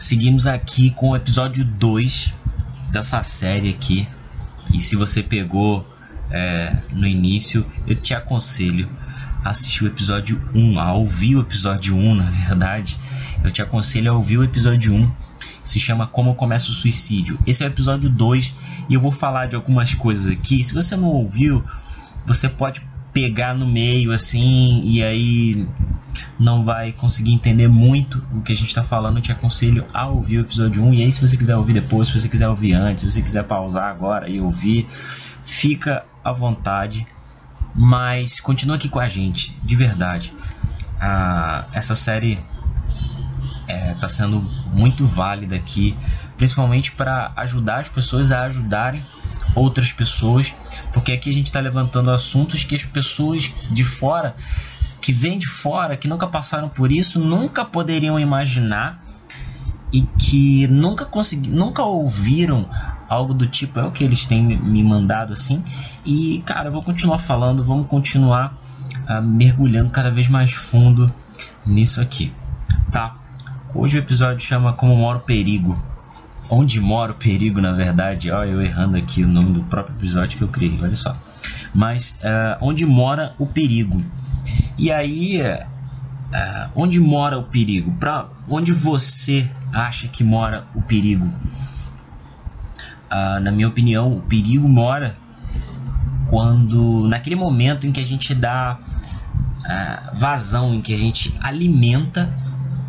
Seguimos aqui com o episódio 2 dessa série aqui. E se você pegou é, no início, eu te aconselho a assistir o episódio 1, a ouvir o episódio 1, na verdade. Eu te aconselho a ouvir o episódio 1. Se chama Como Começa o Suicídio. Esse é o episódio 2 e eu vou falar de algumas coisas aqui. Se você não ouviu, você pode pegar no meio assim e aí não vai conseguir entender muito o que a gente está falando, eu te aconselho a ouvir o episódio 1. E aí, se você quiser ouvir depois, se você quiser ouvir antes, se você quiser pausar agora e ouvir, fica à vontade. Mas continua aqui com a gente, de verdade. Ah, essa série está é, tá sendo muito válida aqui, principalmente para ajudar as pessoas a ajudarem outras pessoas, porque aqui a gente está levantando assuntos que as pessoas de fora que vêm de fora, que nunca passaram por isso, nunca poderiam imaginar e que nunca consegui, nunca ouviram algo do tipo é o que eles têm me mandado assim. E cara, eu vou continuar falando, vamos continuar uh, mergulhando cada vez mais fundo nisso aqui, tá? Hoje o episódio chama Como Mora o Perigo. Onde mora o perigo, na verdade, olha eu errando aqui o nome do próprio episódio que eu criei, olha só. Mas uh, onde mora o perigo? E aí, uh, onde mora o perigo? Para onde você acha que mora o perigo? Uh, na minha opinião, o perigo mora quando naquele momento em que a gente dá vazão, em que a gente alimenta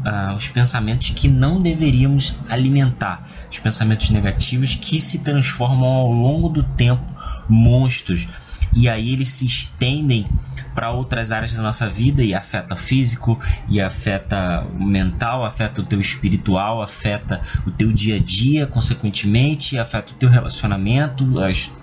uh, os pensamentos que não deveríamos alimentar, os pensamentos negativos que se transformam ao longo do tempo monstros e aí eles se estendem para outras áreas da nossa vida e afeta físico e afeta o mental, afeta o teu espiritual, afeta o teu dia a dia, consequentemente, afeta o teu relacionamento, as,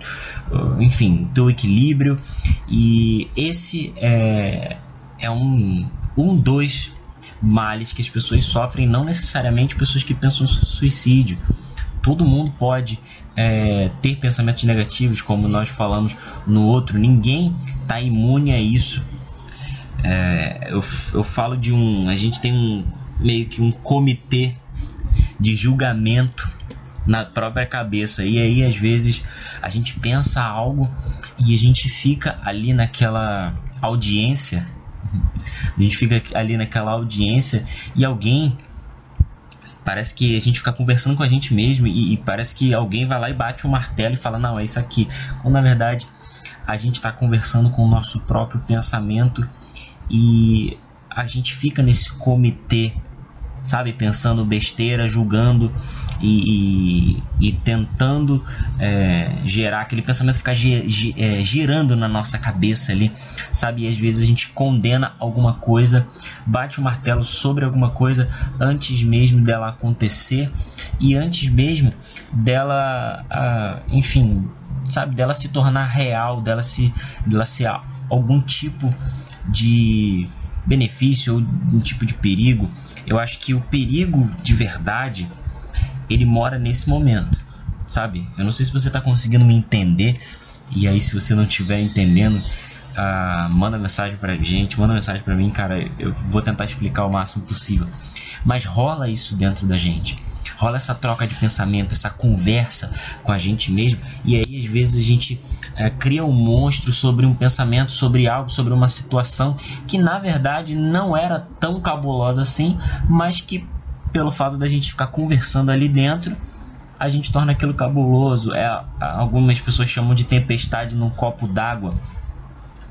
enfim, o teu equilíbrio. E esse é, é um, um dos males que as pessoas sofrem, não necessariamente pessoas que pensam em suicídio. Todo mundo pode é, ter pensamentos negativos, como nós falamos no outro, ninguém está imune a isso. É, eu, eu falo de um. A gente tem um meio que um comitê de julgamento na própria cabeça. E aí, às vezes, a gente pensa algo e a gente fica ali naquela audiência. A gente fica ali naquela audiência e alguém Parece que a gente fica conversando com a gente mesmo e, e parece que alguém vai lá e bate o um martelo e fala: Não, é isso aqui. Quando na verdade a gente está conversando com o nosso próprio pensamento e a gente fica nesse comitê sabe? Pensando besteira, julgando e, e, e tentando é, gerar aquele pensamento ficar é, girando na nossa cabeça ali, sabe? E às vezes a gente condena alguma coisa, bate o martelo sobre alguma coisa antes mesmo dela acontecer e antes mesmo dela, enfim, sabe? Dela se tornar real, dela se, dela ser algum tipo de benefício ou um tipo de perigo. Eu acho que o perigo de verdade ele mora nesse momento, sabe? Eu não sei se você está conseguindo me entender. E aí, se você não estiver entendendo, uh, manda mensagem pra gente, manda mensagem pra mim, cara. Eu vou tentar explicar o máximo possível. Mas rola isso dentro da gente rola essa troca de pensamento, essa conversa com a gente mesmo, e aí às vezes a gente é, cria um monstro sobre um pensamento, sobre algo, sobre uma situação que na verdade não era tão cabulosa assim, mas que pelo fato da gente ficar conversando ali dentro, a gente torna aquilo cabuloso. É, algumas pessoas chamam de tempestade num copo d'água.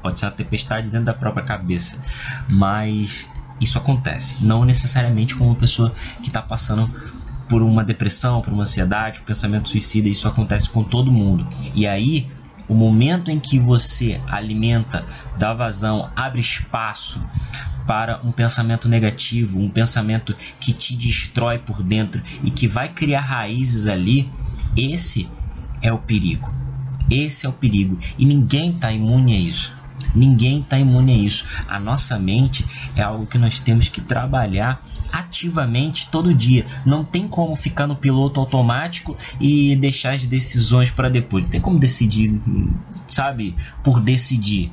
Pode ser uma tempestade dentro da própria cabeça, mas isso acontece. Não necessariamente com uma pessoa que está passando por uma depressão, por uma ansiedade, um pensamento suicida. Isso acontece com todo mundo. E aí, o momento em que você alimenta, dá vazão, abre espaço para um pensamento negativo, um pensamento que te destrói por dentro e que vai criar raízes ali, esse é o perigo. Esse é o perigo. E ninguém está imune a isso. Ninguém está imune a isso. A nossa mente é algo que nós temos que trabalhar ativamente todo dia. Não tem como ficar no piloto automático e deixar as decisões para depois. Não tem como decidir, sabe, por decidir.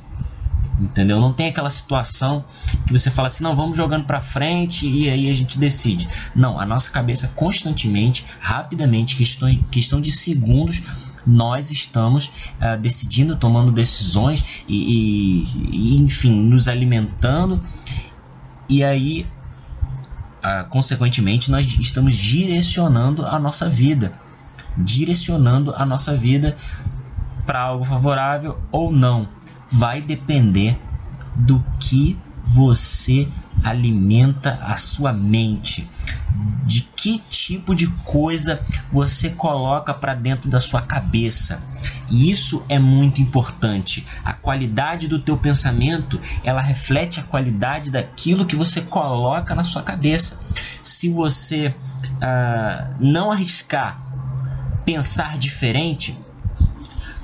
Entendeu? Não tem aquela situação que você fala assim, não, vamos jogando para frente e aí a gente decide. Não, a nossa cabeça constantemente, rapidamente, questão, questão de segundos, nós estamos uh, decidindo, tomando decisões e, e, enfim, nos alimentando. E aí, uh, consequentemente, nós estamos direcionando a nossa vida. Direcionando a nossa vida para algo favorável ou não vai depender do que você alimenta a sua mente, de que tipo de coisa você coloca para dentro da sua cabeça. E isso é muito importante. A qualidade do teu pensamento, ela reflete a qualidade daquilo que você coloca na sua cabeça. Se você ah, não arriscar pensar diferente,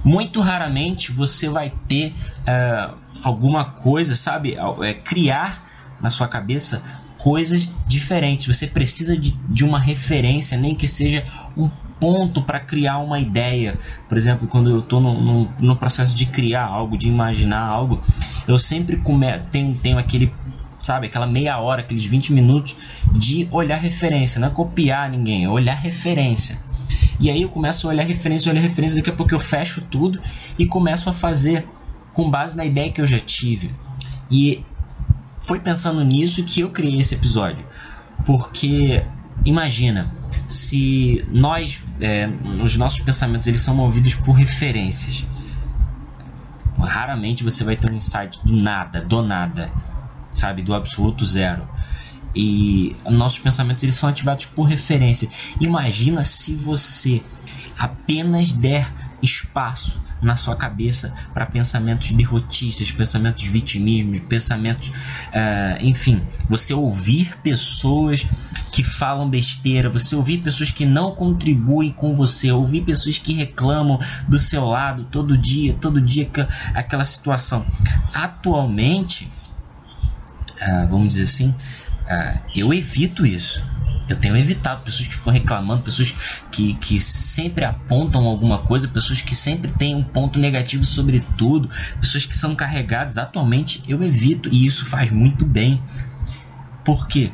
muito raramente você vai ter uh, alguma coisa, sabe? É, criar na sua cabeça coisas diferentes. Você precisa de, de uma referência, nem que seja um ponto para criar uma ideia. Por exemplo, quando eu estou no, no, no, processo de criar algo, de imaginar algo, eu sempre come, tenho, tenho aquele sabe, aquela meia hora, aqueles 20 minutos de olhar referência, não é copiar ninguém, é olhar referência. E aí eu começo a olhar referência, olhar referência, daqui a pouco eu fecho tudo e começo a fazer com base na ideia que eu já tive. E foi pensando nisso que eu criei esse episódio. Porque imagina, se nós, é, os nossos pensamentos, eles são movidos por referências. Raramente você vai ter um insight do nada, do nada, sabe, do absoluto zero e nossos pensamentos eles são ativados por referência. Imagina se você apenas der espaço na sua cabeça para pensamentos derrotistas, pensamentos de vitimismo, pensamentos, uh, enfim, você ouvir pessoas que falam besteira, você ouvir pessoas que não contribuem com você, ouvir pessoas que reclamam do seu lado todo dia, todo dia aquela situação. Atualmente, uh, vamos dizer assim, ah, eu evito isso. Eu tenho evitado pessoas que ficam reclamando, pessoas que, que sempre apontam alguma coisa, pessoas que sempre têm um ponto negativo sobre tudo, pessoas que são carregadas. Atualmente eu evito e isso faz muito bem. Por quê?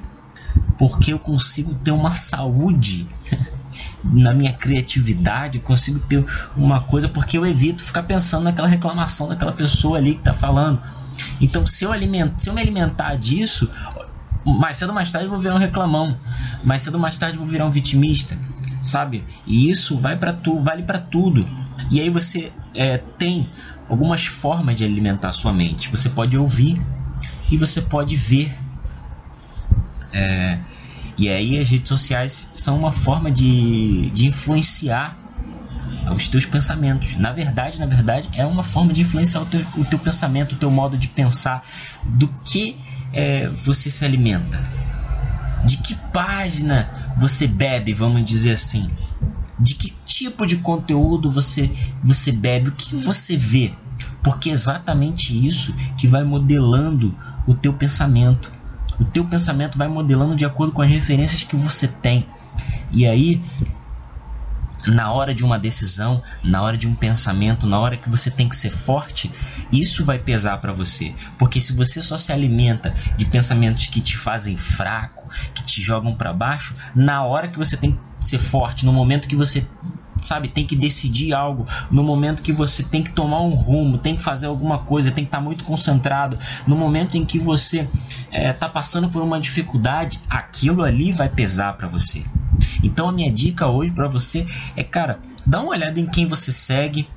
Porque eu consigo ter uma saúde na minha criatividade, consigo ter uma coisa porque eu evito ficar pensando naquela reclamação daquela pessoa ali que está falando. Então, se eu, alimento, se eu me alimentar disso, mais cedo ou mais tarde vou virar um reclamão, mais cedo ou mais tarde vou virar um vitimista, sabe? E isso vai para tu, vale para tudo. E aí você é, tem algumas formas de alimentar sua mente. Você pode ouvir e você pode ver. É, e aí as redes sociais são uma forma de, de influenciar os teus pensamentos. Na verdade, na verdade, é uma forma de influenciar o teu, o teu pensamento, o teu modo de pensar, do que é, você se alimenta? De que página você bebe, vamos dizer assim? De que tipo de conteúdo você, você bebe? O que você vê? Porque é exatamente isso que vai modelando o teu pensamento. O teu pensamento vai modelando de acordo com as referências que você tem. E aí na hora de uma decisão, na hora de um pensamento, na hora que você tem que ser forte, isso vai pesar para você. Porque se você só se alimenta de pensamentos que te fazem fraco, que te jogam para baixo, na hora que você tem que ser forte, no momento que você sabe, tem que decidir algo, no momento que você tem que tomar um rumo, tem que fazer alguma coisa, tem que estar tá muito concentrado, no momento em que você está é, tá passando por uma dificuldade, aquilo ali vai pesar para você. Então a minha dica hoje para você é, cara, dá uma olhada em quem você segue,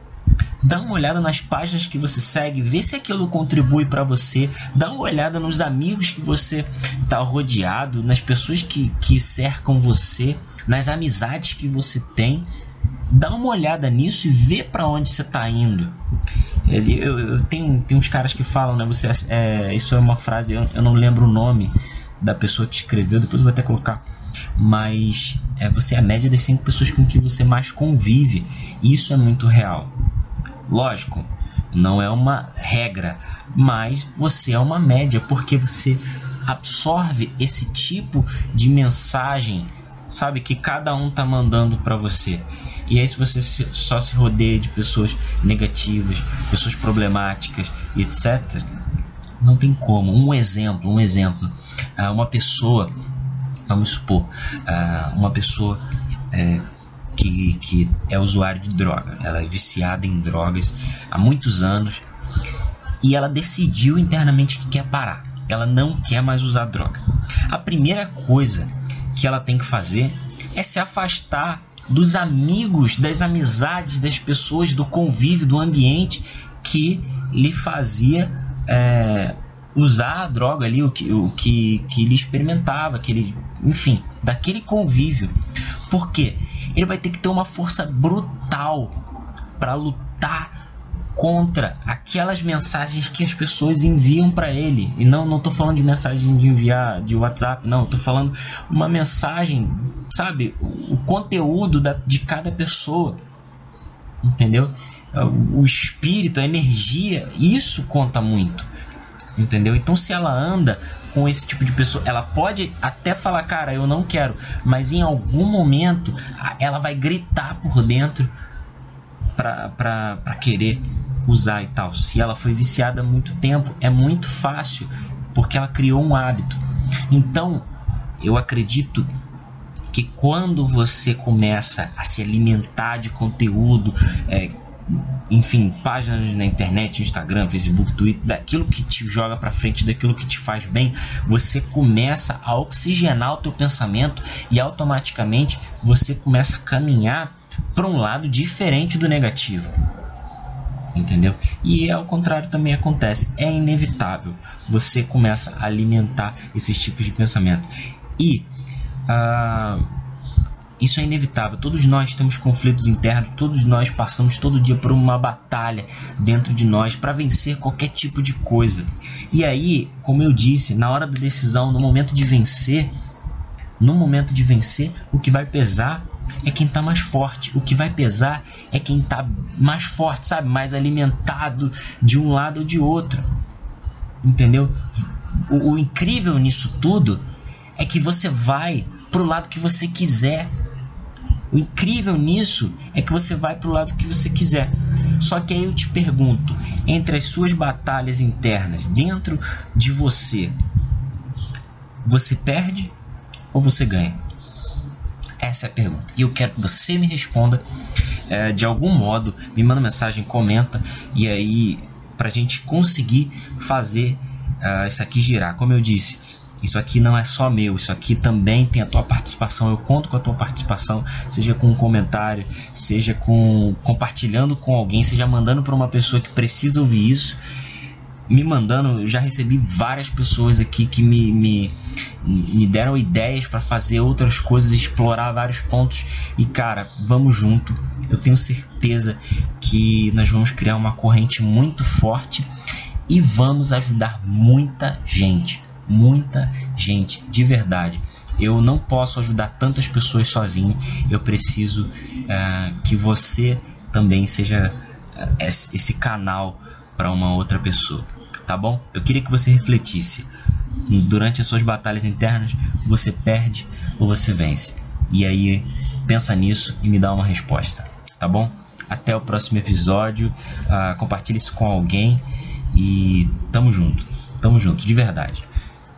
dá uma olhada nas páginas que você segue, vê se aquilo contribui para você, dá uma olhada nos amigos que você está rodeado, nas pessoas que, que cercam você, nas amizades que você tem. Dá uma olhada nisso e vê para onde você está indo. Eu, eu tenho, tem uns caras que falam, né? Você, é, isso é uma frase, eu, eu não lembro o nome da pessoa que escreveu, depois eu vou até colocar mas é, você é a média das cinco pessoas com que você mais convive. Isso é muito real. Lógico, não é uma regra, mas você é uma média porque você absorve esse tipo de mensagem, sabe, que cada um tá mandando para você. E aí, se você só se rodeia de pessoas negativas, pessoas problemáticas, etc., Não tem como. Um exemplo, um exemplo. Ah, uma pessoa, vamos supor, ah, uma pessoa é, que, que é usuário de droga, ela é viciada em drogas há muitos anos e ela decidiu internamente que quer parar. Ela não quer mais usar droga. A primeira coisa que ela tem que fazer é se afastar dos amigos, das amizades, das pessoas, do convívio, do ambiente que lhe fazia é, usar a droga ali, o que, o que, que ele experimentava, que ele, enfim, daquele convívio. Porque ele vai ter que ter uma força brutal para lutar contra aquelas mensagens que as pessoas enviam para ele. E não, não falando de mensagem de enviar de WhatsApp, não, tô falando uma mensagem, sabe, o, o conteúdo da, de cada pessoa. Entendeu? O espírito, a energia, isso conta muito. Entendeu? Então se ela anda com esse tipo de pessoa, ela pode até falar, cara, eu não quero, mas em algum momento ela vai gritar por dentro para querer usar e tal. Se ela foi viciada há muito tempo, é muito fácil, porque ela criou um hábito. Então, eu acredito que quando você começa a se alimentar de conteúdo, é, enfim, páginas na internet, Instagram, Facebook, Twitter, daquilo que te joga para frente, daquilo que te faz bem, você começa a oxigenar o teu pensamento e automaticamente você começa a caminhar para um lado diferente do negativo. Entendeu? E ao contrário também acontece, é inevitável. Você começa a alimentar esses tipos de pensamento. E uh, isso é inevitável. Todos nós temos conflitos internos, todos nós passamos todo dia por uma batalha dentro de nós para vencer qualquer tipo de coisa. E aí, como eu disse, na hora da decisão, no momento de vencer, no momento de vencer, o que vai pesar é quem está mais forte. O que vai pesar é quem está mais forte, sabe? Mais alimentado de um lado ou de outro. Entendeu? O, o incrível nisso tudo é que você vai pro lado que você quiser. O incrível nisso é que você vai para o lado que você quiser. Só que aí eu te pergunto, entre as suas batalhas internas dentro de você, você perde ou você ganha? Essa é a pergunta. E eu quero que você me responda é, de algum modo, me manda mensagem, comenta e aí para a gente conseguir fazer uh, isso aqui girar. Como eu disse, isso aqui não é só meu, isso aqui também tem a tua participação. Eu conto com a tua participação, seja com um comentário, seja com compartilhando com alguém, seja mandando para uma pessoa que precisa ouvir isso. Me mandando, já recebi várias pessoas aqui que me, me, me deram ideias para fazer outras coisas, explorar vários pontos. E cara, vamos junto. Eu tenho certeza que nós vamos criar uma corrente muito forte e vamos ajudar muita gente muita gente, de verdade. Eu não posso ajudar tantas pessoas sozinho. Eu preciso uh, que você também seja uh, esse canal para uma outra pessoa, tá bom? Eu queria que você refletisse. Durante as suas batalhas internas, você perde ou você vence? E aí, pensa nisso e me dá uma resposta, tá bom? Até o próximo episódio. Uh, compartilhe isso com alguém e tamo junto. Tamo junto, de verdade.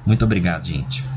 Muito obrigado, gente.